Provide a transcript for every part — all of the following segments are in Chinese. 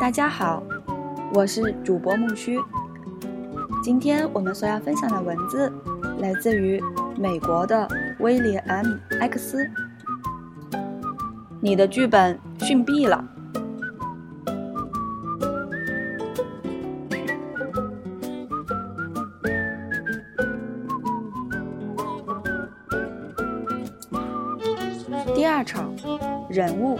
大家好，我是主播木须。今天我们所要分享的文字来自于美国的威廉 M. X。你的剧本逊毙了。人物。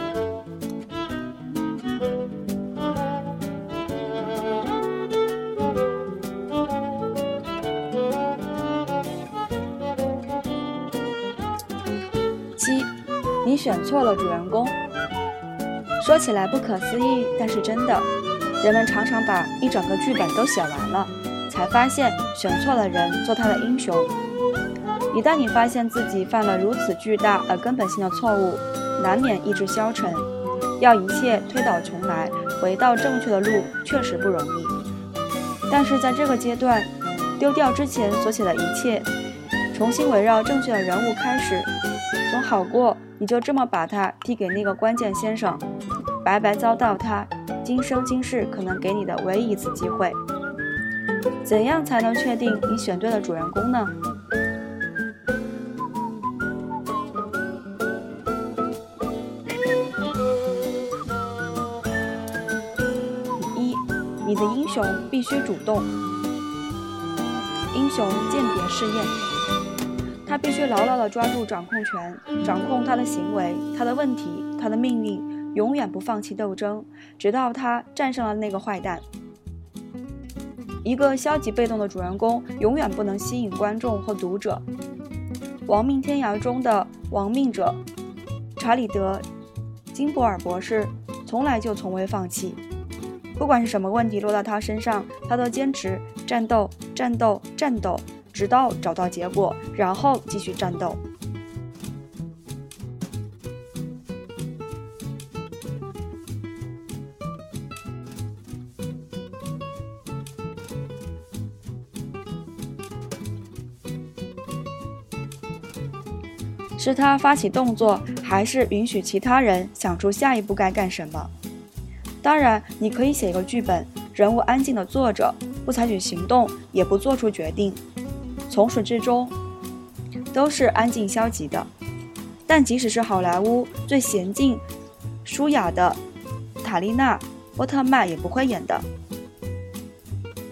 七，你选错了主人公。说起来不可思议，但是真的，人们常常把一整个剧本都写完了，才发现选错了人做他的英雄。一旦你发现自己犯了如此巨大而根本性的错误，难免意志消沉，要一切推倒重来，回到正确的路，确实不容易。但是在这个阶段，丢掉之前所写的一切，重新围绕正确的人物开始，总好过你就这么把它递给那个关键先生，白白遭到他今生今世可能给你的唯一一次机会。怎样才能确定你选对了主人公呢？的英雄必须主动。英雄鉴别试验，他必须牢牢地抓住掌控权，掌控他的行为、他的问题、他的命运，永远不放弃斗争，直到他战胜了那个坏蛋。一个消极被动的主人公永远不能吸引观众或读者。《亡命天涯》中的亡命者查理德·金博尔博士从来就从未放弃，不管是什么问题落到他身上，他都坚持战斗、战斗、战斗，直到找到结果，然后继续战斗。是他发起动作，还是允许其他人想出下一步该干什么？当然，你可以写一个剧本，人物安静的坐着，不采取行动，也不做出决定，从始至终都是安静消极的。但即使是好莱坞最娴静、舒雅的塔丽娜·波特曼也不会演的。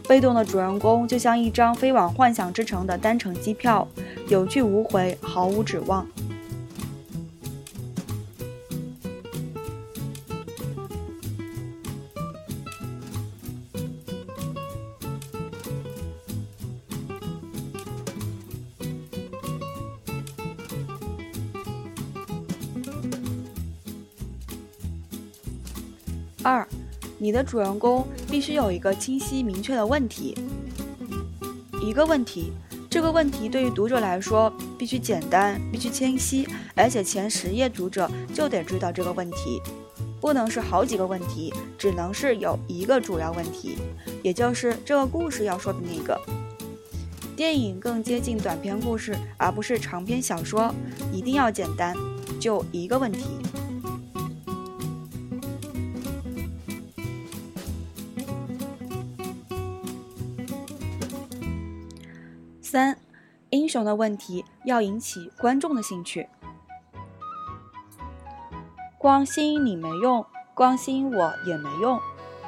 被动的主人公就像一张飞往幻想之城的单程机票，有去无回，毫无指望。二，你的主人公必须有一个清晰明确的问题。一个问题，这个问题对于读者来说必须简单，必须清晰，而且前十页读者就得知道这个问题，不能是好几个问题，只能是有一个主要问题，也就是这个故事要说的那个。电影更接近短篇故事，而不是长篇小说，一定要简单，就一个问题。三，英雄的问题要引起观众的兴趣。光吸引你没用，光吸引我也没用，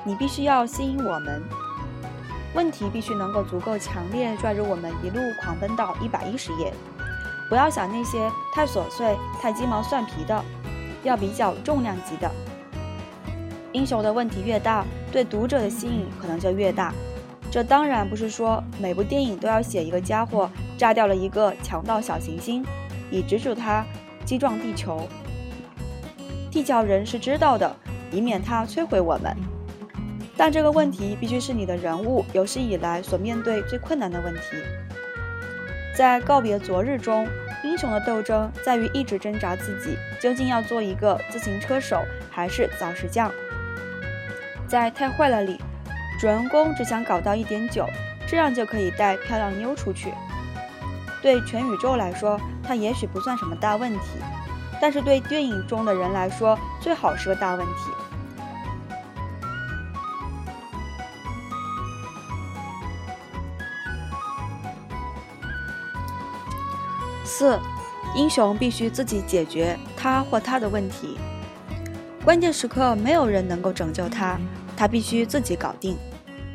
你必须要吸引我们。问题必须能够足够强烈，拽着我们一路狂奔到一百一十页。不要想那些太琐碎、太鸡毛蒜皮的，要比较重量级的。英雄的问题越大，对读者的吸引可能就越大。这当然不是说每部电影都要写一个家伙炸掉了一个强盗小行星，以止住他击撞地球。地球人是知道的，以免他摧毁我们。但这个问题必须是你的人物有史以来所面对最困难的问题。在告别昨日中，英雄的斗争在于一直挣扎自己究竟要做一个自行车手还是早石匠。在太坏了里。主人公只想搞到一点酒，这样就可以带漂亮妞出去。对全宇宙来说，他也许不算什么大问题，但是对电影中的人来说，最好是个大问题。四，英雄必须自己解决他或他的问题。关键时刻没有人能够拯救他，他必须自己搞定。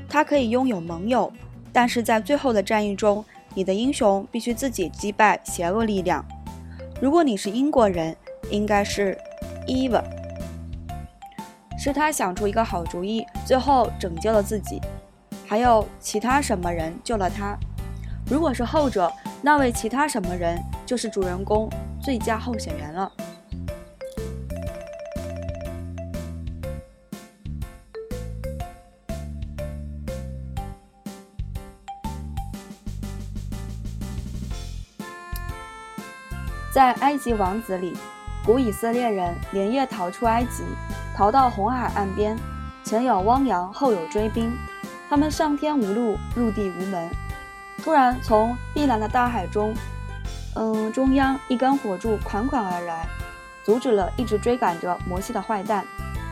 他可以拥有盟友，但是在最后的战役中，你的英雄必须自己击败邪恶力量。如果你是英国人，应该是 Eva，是他想出一个好主意，最后拯救了自己。还有其他什么人救了他？如果是后者，那位其他什么人就是主人公最佳候选人了。在埃及王子里，古以色列人连夜逃出埃及，逃到红海岸边，前有汪洋，后有追兵，他们上天无路，入地无门。突然，从碧蓝的大海中，嗯，中央一根火柱款款而来，阻止了一直追赶着摩西的坏蛋，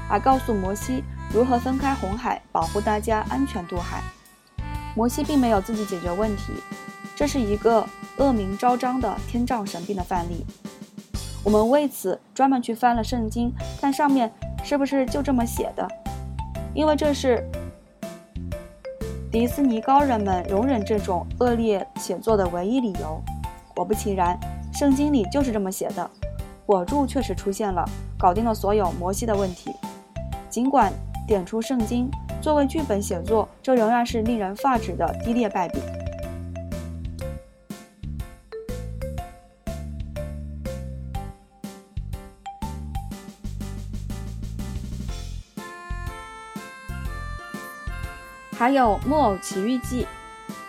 还告诉摩西如何分开红海，保护大家安全渡海。摩西并没有自己解决问题，这是一个。恶名昭彰的天障神兵的范例，我们为此专门去翻了圣经，看上面是不是就这么写的。因为这是迪斯尼高人们容忍这种恶劣写作的唯一理由。果不其然，圣经里就是这么写的。火柱确实出现了，搞定了所有摩西的问题。尽管点出圣经作为剧本写作，这仍然是令人发指的低劣败笔。还有《木偶奇遇记》，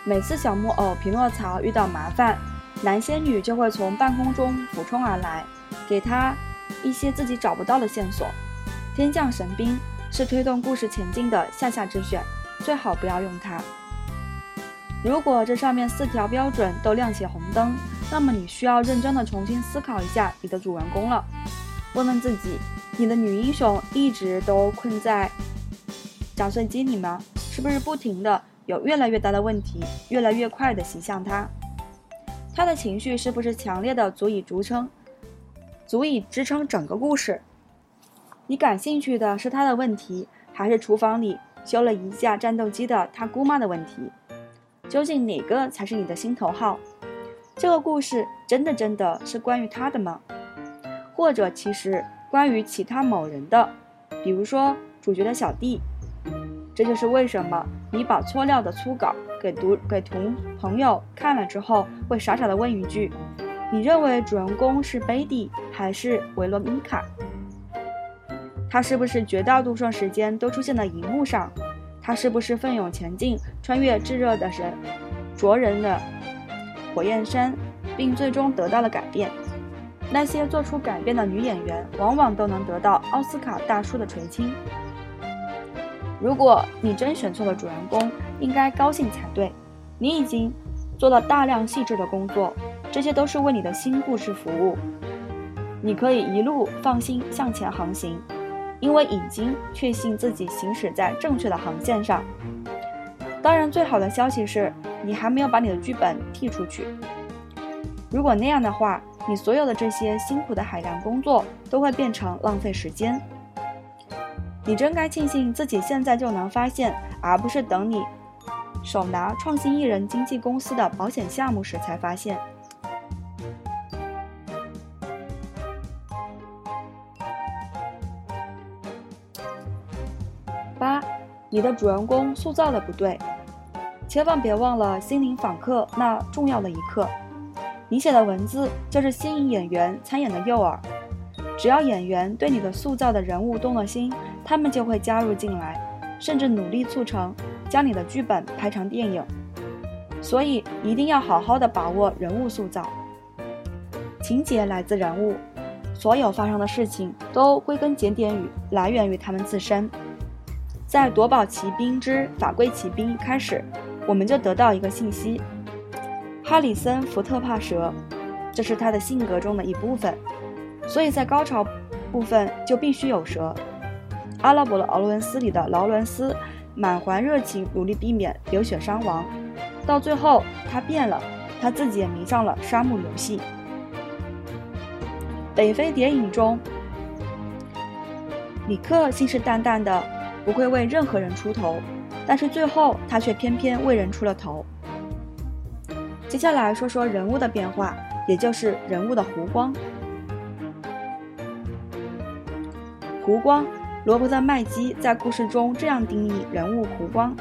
每次小木偶匹诺曹遇到麻烦，男仙女就会从半空中俯冲而来，给他一些自己找不到的线索。天降神兵是推动故事前进的下下之选，最好不要用它。如果这上面四条标准都亮起红灯，那么你需要认真的重新思考一下你的主人公了。问问自己，你的女英雄一直都困在绞碎机里吗？是不是不停的有越来越大的问题，越来越快的袭向他？他的情绪是不是强烈的足以支撑，足以支撑整个故事？你感兴趣的是他的问题，还是厨房里修了一架战斗机的他姑妈的问题？究竟哪个才是你的心头好？这个故事真的真的是关于他的吗？或者其实关于其他某人的？比如说主角的小弟？这就是为什么你把错料的初稿给读给同朋友看了之后，会傻傻的问一句：“你认为主人公是贝蒂还是维罗妮卡？他是不是绝大多数时间都出现在荧幕上？他是不是奋勇前进，穿越炙热的人灼人的火焰山，并最终得到了改变？那些做出改变的女演员，往往都能得到奥斯卡大叔的垂青。”如果你真选错了主人公，应该高兴才对。你已经做了大量细致的工作，这些都是为你的新故事服务。你可以一路放心向前航行，因为已经确信自己行驶在正确的航线上。当然，最好的消息是你还没有把你的剧本踢出去。如果那样的话，你所有的这些辛苦的海量工作都会变成浪费时间。你真该庆幸自己现在就能发现，而不是等你手拿创新艺人经纪公司的保险项目时才发现。八，你的主人公塑造的不对，千万别忘了心灵访客那重要的一刻。你写的文字就是吸引演员参演的诱饵，只要演员对你的塑造的人物动了心。他们就会加入进来，甚至努力促成将你的剧本拍成电影。所以一定要好好的把握人物塑造。情节来自人物，所有发生的事情都归根结底于来源于他们自身。在《夺宝奇兵之法规奇兵》开始，我们就得到一个信息：哈里森·福特怕蛇，这是他的性格中的一部分。所以在高潮部分就必须有蛇。阿拉伯的劳伦斯里的劳伦斯满怀热情，努力避免流血伤亡。到最后，他变了，他自己也迷上了沙漠游戏。北非谍影中，里克信誓旦旦的不会为任何人出头，但是最后他却偏偏为人出了头。接下来说说人物的变化，也就是人物的弧光。弧光，罗伯特·麦基在故事中这样定义人物弧光：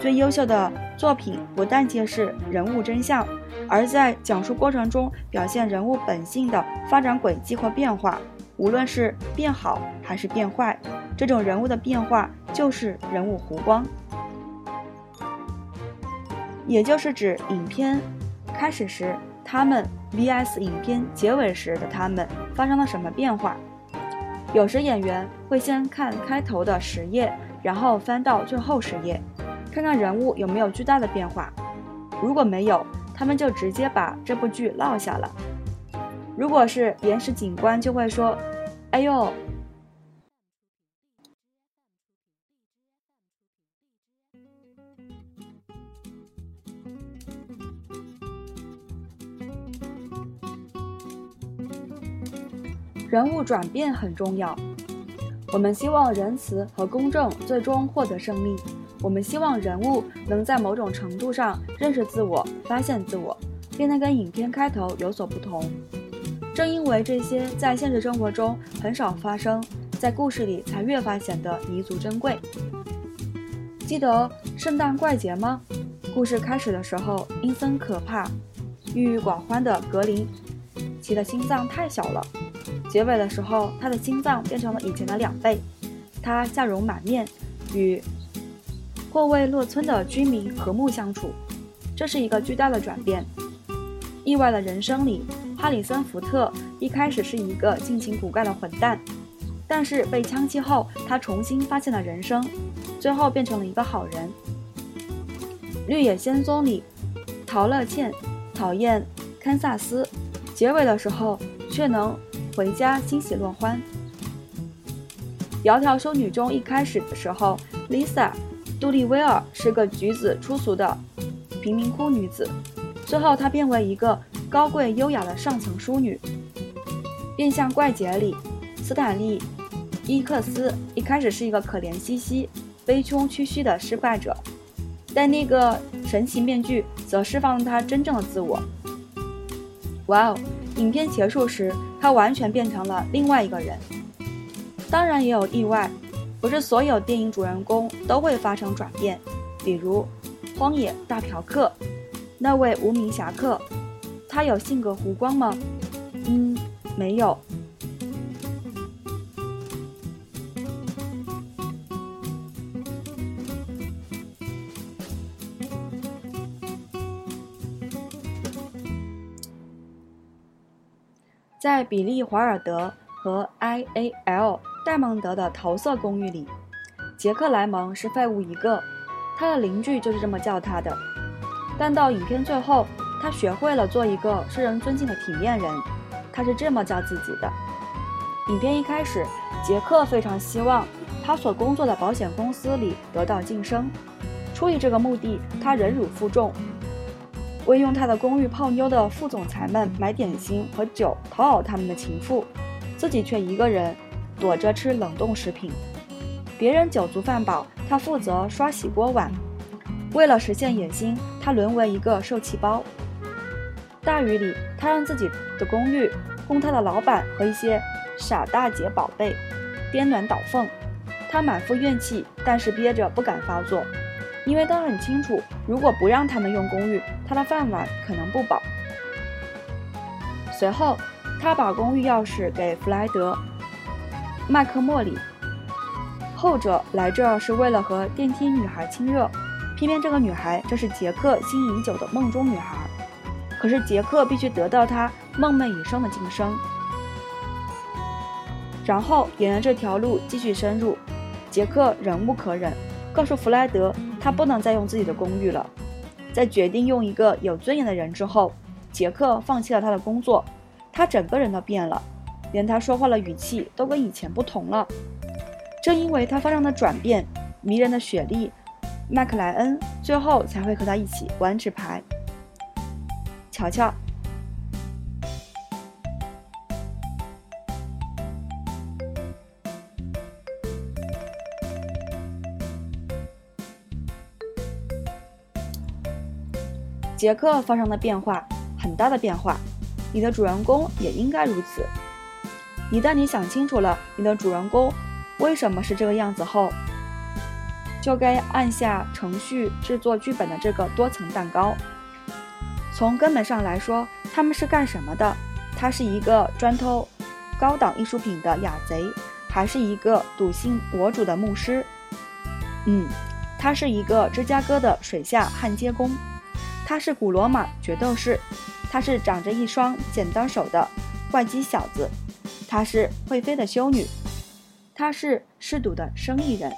最优秀的作品不但揭示人物真相，而在讲述过程中表现人物本性的发展轨迹或变化，无论是变好还是变坏，这种人物的变化就是人物弧光，也就是指影片。开始时，他们 vs 影片结尾时的他们发生了什么变化？有时演员会先看开头的十页，然后翻到最后十页，看看人物有没有巨大的变化。如果没有，他们就直接把这部剧落下了。如果是原始警官，就会说：“哎呦。”人物转变很重要。我们希望仁慈和公正最终获得胜利。我们希望人物能在某种程度上认识自我、发现自我，变得跟影片开头有所不同。正因为这些在现实生活中很少发生，在故事里才越发显得弥足珍贵。记得圣诞怪节吗？故事开始的时候，阴森可怕、郁郁寡欢的格林，其的心脏太小了。结尾的时候，他的心脏变成了以前的两倍，他笑容满面，与霍卫洛村的居民和睦相处。这是一个巨大的转变。意外的人生里，哈里森福特一开始是一个性情古怪的混蛋，但是被枪击后，他重新发现了人生，最后变成了一个好人。绿野仙踪里，陶乐茜讨厌堪萨斯，结尾的时候却能。回家欣喜若欢。窈窕淑女中一开始的时候，Lisa，杜丽威尔是个举止粗俗的贫民窟女子，最后她变为一个高贵优雅的上层淑女。变相怪杰里，斯坦利，伊克斯一开始是一个可怜兮兮、悲穷屈膝的失败者，但那个神奇面具则释放了他真正的自我。哇哦！影片结束时，他完全变成了另外一个人。当然也有意外，不是所有电影主人公都会发生转变。比如《荒野大嫖客》，那位无名侠客，他有性格弧光吗？嗯，没有。在比利·华尔德和 I.A.L. 戴蒙德的桃色公寓里，杰克·莱蒙是废物一个，他的邻居就是这么叫他的。但到影片最后，他学会了做一个受人尊敬的体面人，他是这么叫自己的。影片一开始，杰克非常希望他所工作的保险公司里得到晋升，出于这个目的，他忍辱负重。为用他的公寓泡妞的副总裁们买点心和酒讨好他们的情妇，自己却一个人躲着吃冷冻食品。别人酒足饭饱，他负责刷洗锅碗。为了实现野心，他沦为一个受气包。大雨里，他让自己的公寓供他的老板和一些傻大姐宝贝颠鸾倒凤。他满腹怨气，但是憋着不敢发作。因为他很清楚，如果不让他们用公寓，他的饭碗可能不保。随后，他把公寓钥匙给弗莱德·麦克莫里，后者来这儿是为了和电梯女孩亲热，偏偏这个女孩正是杰克心仪已久的梦中女孩。可是杰克必须得到她梦寐以生的晋升。然后沿着这条路继续深入，杰克忍无可忍。告诉弗莱德，他不能再用自己的公寓了。在决定用一个有尊严的人之后，杰克放弃了他的工作，他整个人都变了。连他说话的语气都跟以前不同了。正因为他发生的转变，迷人的雪莉·麦克莱恩最后才会和他一起玩纸牌。瞧瞧。杰克发生了变化很大的变化，你的主人公也应该如此。一旦你想清楚了你的主人公为什么是这个样子后，就该按下程序制作剧本的这个多层蛋糕。从根本上来说，他们是干什么的？他是一个专偷高档艺术品的雅贼，还是一个笃信我主的牧师？嗯，他是一个芝加哥的水下焊接工。他是古罗马决斗士，他是长着一双剪刀手的怪鸡小子，他是会飞的修女，他是嗜赌的生意人。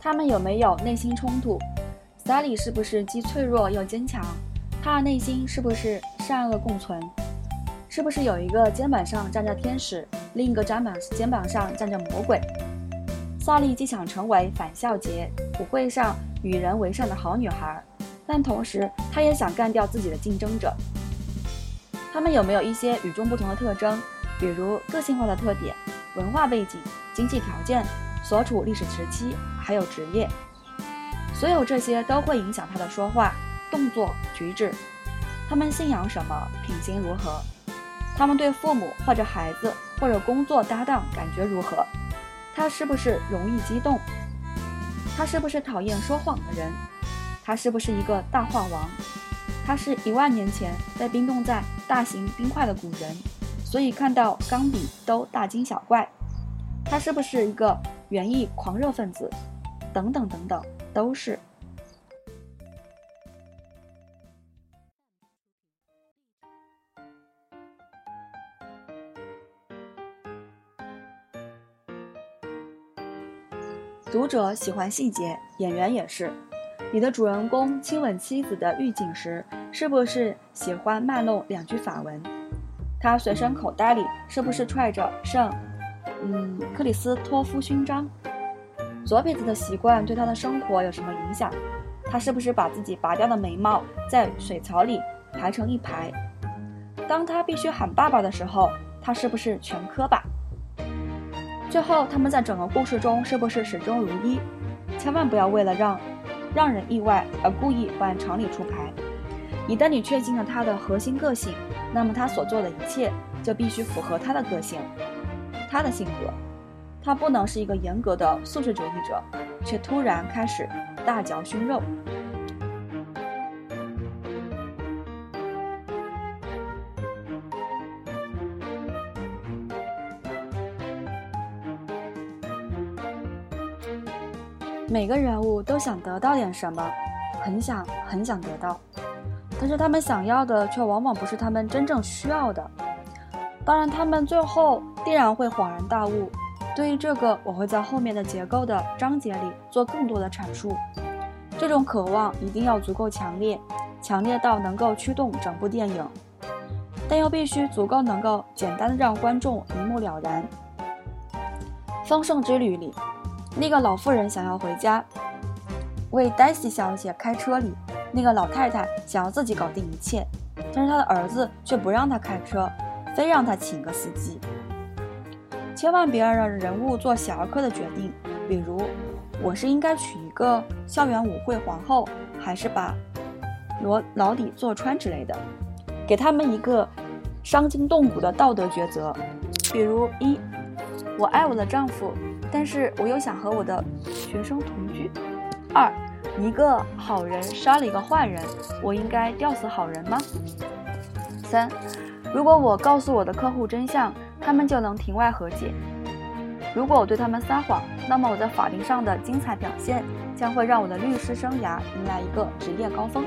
他们有没有内心冲突？萨里是不是既脆弱又坚强？他的内心是不是善恶共存？是不是有一个肩膀上站着天使？另一个肩膀肩膀上站着魔鬼。萨利既想成为返校节舞会上与人为善的好女孩，但同时她也想干掉自己的竞争者。他们有没有一些与众不同的特征，比如个性化的特点、文化背景、经济条件、所处历史时期，还有职业？所有这些都会影响他的说话、动作、举止。他们信仰什么？品行如何？他们对父母或者孩子或者工作搭档感觉如何？他是不是容易激动？他是不是讨厌说谎的人？他是不是一个大话王？他是一万年前被冰冻在大型冰块的古人，所以看到钢笔都大惊小怪。他是不是一个园艺狂热分子？等等等等，都是。者喜欢细节，演员也是。你的主人公亲吻妻子的狱警时，是不是喜欢卖弄两句法文？他随身口袋里是不是揣着圣，嗯，克里斯托夫勋章？左撇子的习惯对他的生活有什么影响？他是不是把自己拔掉的眉毛在水槽里排成一排？当他必须喊爸爸的时候，他是不是全磕巴？最后，他们在整个故事中是不是始终如一？千万不要为了让让人意外而故意不按常理出牌。一旦你确定了他的核心个性，那么他所做的一切就必须符合他的个性、他的性格。他不能是一个严格的素食主义者，却突然开始大嚼熏肉。每个人物都想得到点什么，很想很想得到，但是他们想要的却往往不是他们真正需要的。当然，他们最后必然会恍然大悟。对于这个，我会在后面的结构的章节里做更多的阐述。这种渴望一定要足够强烈，强烈到能够驱动整部电影，但又必须足够能够简单的让观众一目了然。《丰盛之旅》里。那个老妇人想要回家，为黛西小姐开车里，那个老太太想要自己搞定一切，但是她的儿子却不让她开车，非让她请个司机。千万别让人物做小儿科的决定，比如我是应该娶一个校园舞会皇后，还是把罗老底坐穿之类的，给他们一个伤筋动骨的道德抉择，比如一，我爱我的丈夫。但是我又想和我的学生同居。二，一个好人杀了一个坏人，我应该吊死好人吗？三，如果我告诉我的客户真相，他们就能庭外和解。如果我对他们撒谎，那么我在法庭上的精彩表现将会让我的律师生涯迎来一个职业高峰。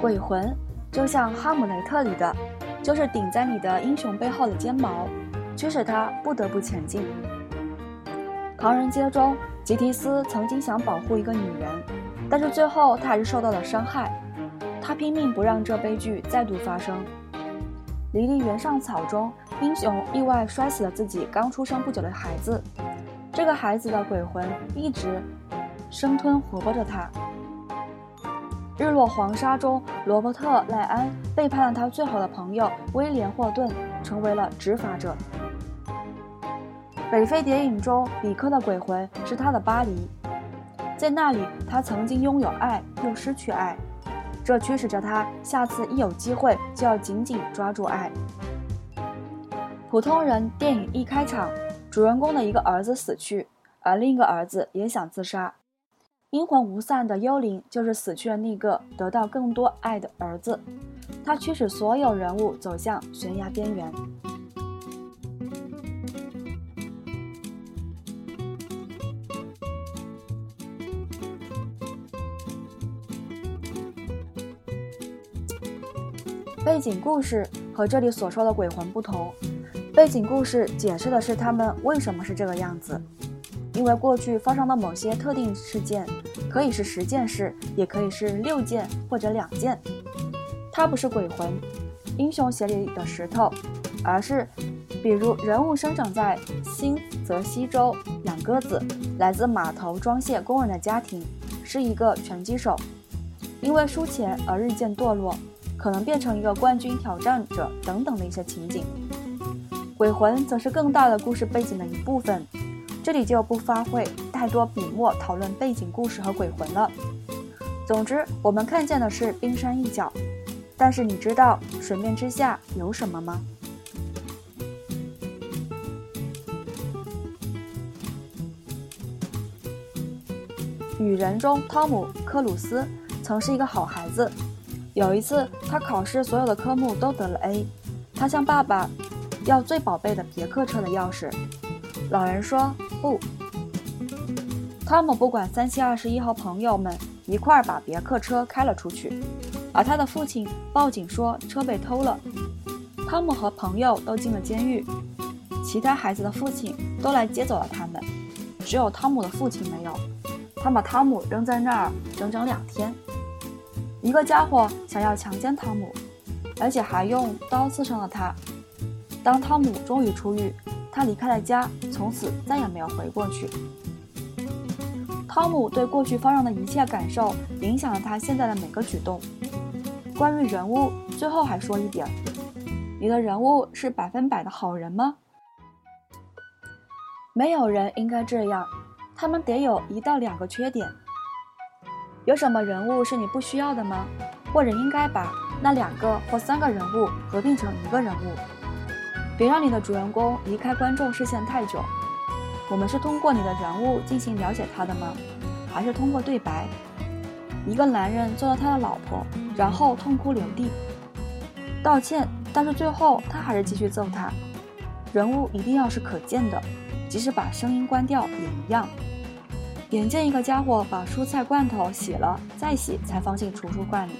鬼魂就像《哈姆雷特》里的就是顶在你的英雄背后的尖毛，驱使他不得不前进。唐人街中，吉提斯曾经想保护一个女人，但是最后他还是受到了伤害。他拼命不让这悲剧再度发生。离离原上草中，英雄意外摔死了自己刚出生不久的孩子。这个孩子的鬼魂一直生吞活剥着他。日落黄沙中，罗伯特·赖安背叛了他最好的朋友威廉·霍顿，成为了执法者。北非谍影中，比克的鬼魂是他的巴黎，在那里，他曾经拥有爱，又失去爱，这驱使着他下次一有机会就要紧紧抓住爱。普通人电影一开场，主人公的一个儿子死去，而另一个儿子也想自杀，阴魂无散的幽灵就是死去的那个得到更多爱的儿子，他驱使所有人物走向悬崖边缘。背景故事和这里所说的鬼魂不同，背景故事解释的是他们为什么是这个样子，因为过去发生的某些特定事件，可以是十件事，也可以是六件或者两件。它不是鬼魂，英雄鞋里的石头，而是，比如人物生长在新泽西州，养鸽子，来自码头装卸工人的家庭，是一个拳击手，因为输钱而日渐堕落。可能变成一个冠军挑战者等等的一些情景，鬼魂则是更大的故事背景的一部分。这里就不发挥太多笔墨讨论背景故事和鬼魂了。总之，我们看见的是冰山一角，但是你知道水面之下有什么吗？雨人中，汤姆·克鲁斯曾是一个好孩子。有一次，他考试所有的科目都得了 A，他向爸爸要最宝贝的别克车的钥匙。老人说不。汤姆不管三七二十一和朋友们一块儿把别克车开了出去，而他的父亲报警说车被偷了。汤姆和朋友都进了监狱，其他孩子的父亲都来接走了他们，只有汤姆的父亲没有。他把汤姆扔在那儿整整两天。一个家伙想要强奸汤姆，而且还用刀刺伤了他。当汤姆终于出狱，他离开了家，从此再也没有回过去。汤姆对过去发生的一切感受，影响了他现在的每个举动。关于人物，最后还说一点：你的人物是百分百的好人吗？没有人应该这样，他们得有一到两个缺点。有什么人物是你不需要的吗？或者应该把那两个或三个人物合并成一个人物？别让你的主人公离开观众视线太久。我们是通过你的人物进行了解他的吗？还是通过对白？一个男人做了他的老婆，然后痛哭流涕，道歉，但是最后他还是继续揍他。人物一定要是可见的，即使把声音关掉也一样。眼见一个家伙把蔬菜罐头洗了再洗才放进储物罐里、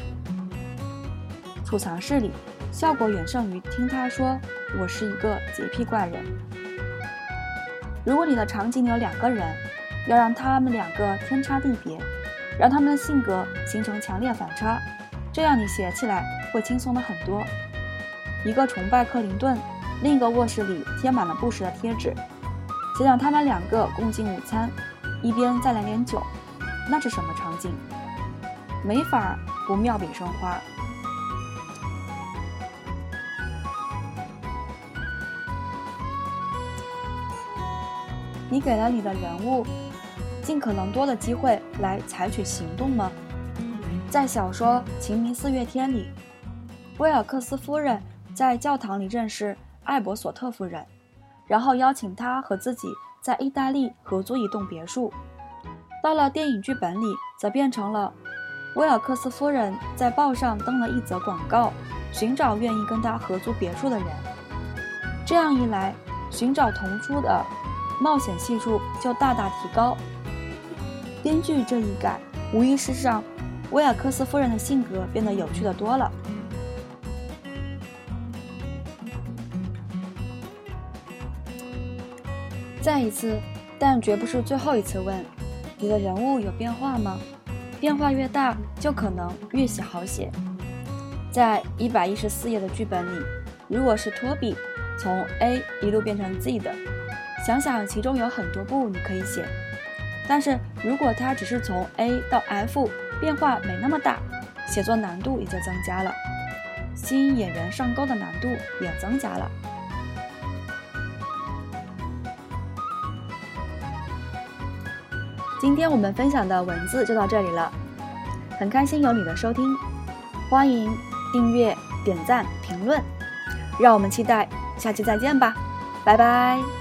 储藏室里，效果远胜于听他说“我是一个洁癖怪人”。如果你的场景有两个人，要让他们两个天差地别，让他们的性格形成强烈反差，这样你写起来会轻松的很多。一个崇拜克林顿，另一个卧室里贴满了不实的贴纸。想想他们两个共进午餐。一边再来点酒，那是什么场景？没法不妙笔生花。你给了你的人物尽可能多的机会来采取行动吗？在小说《晴明四月天》里，威尔克斯夫人在教堂里认识艾伯索特夫人，然后邀请他和自己。在意大利合租一栋别墅，到了电影剧本里，则变成了威尔克斯夫人在报上登了一则广告，寻找愿意跟他合租别墅的人。这样一来，寻找同租的冒险系数就大大提高。编剧这一改无疑是让威尔克斯夫人的性格变得有趣的多了。再一次但绝不是最后一次问你的人物有变化吗？变化越大就可能越写好写。在一百一十四页的剧本里如果是托比从 a 一路变成 z 的想想其中有很多步你可以写。但是如果它只是从 A 到 F，变化没那么大，写作难度也就增加了，吸引演员上钩的难度也增加了。今天我们分享的文字就到这里了，很开心有你的收听，欢迎订阅、点赞、评论，让我们期待下期再见吧，拜拜。